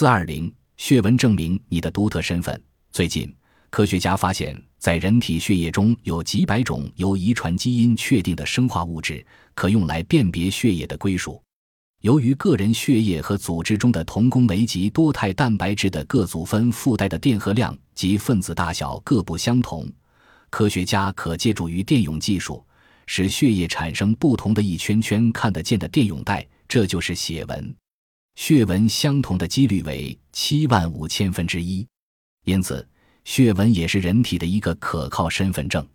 四二零血纹证明你的独特身份。最近，科学家发现，在人体血液中有几百种由遗传基因确定的生化物质，可用来辨别血液的归属。由于个人血液和组织中的同工酶及多肽蛋白质的各组分附带的电荷量及分子大小各不相同，科学家可借助于电泳技术，使血液产生不同的一圈圈看得见的电泳带，这就是血纹。血纹相同的几率为七万五千分之一，因此血纹也是人体的一个可靠身份证。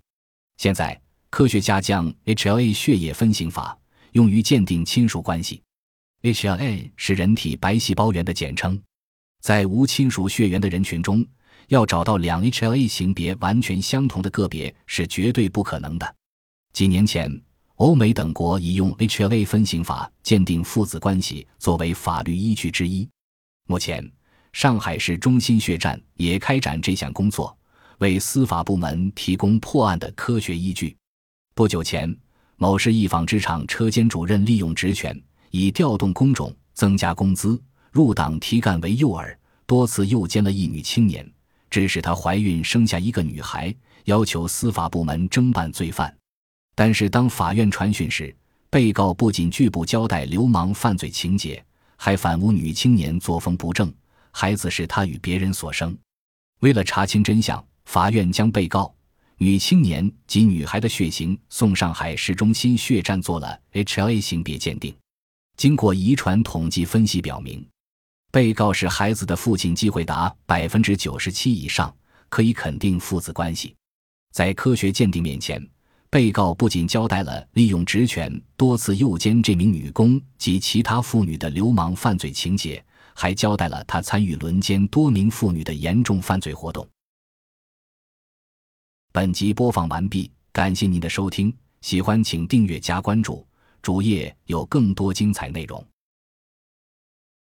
现在，科学家将 HLA 血液分型法用于鉴定亲属关系。HLA 是人体白细胞源的简称，在无亲属血缘的人群中，要找到两 HLA 型别完全相同的个别是绝对不可能的。几年前。欧美等国已用 HLA 分型法鉴定父子关系作为法律依据之一。目前，上海市中心血站也开展这项工作，为司法部门提供破案的科学依据。不久前，某市一纺织厂车间主任利用职权，以调动工种、增加工资、入党提干为诱饵，多次诱奸了一女青年，致使她怀孕生下一个女孩，要求司法部门侦办罪犯。但是，当法院传讯时，被告不仅拒不交代流氓犯罪情节，还反诬女青年作风不正，孩子是他与别人所生。为了查清真相，法院将被告、女青年及女孩的血型送上海市中心血站做了 HLA 型别鉴定。经过遗传统计分析表明，被告是孩子的父亲机会达百分之九十七以上，可以肯定父子关系。在科学鉴定面前。被告不仅交代了利用职权多次诱奸这名女工及其他妇女的流氓犯罪情节，还交代了他参与轮奸多名妇女的严重犯罪活动。本集播放完毕，感谢您的收听，喜欢请订阅加关注，主页有更多精彩内容。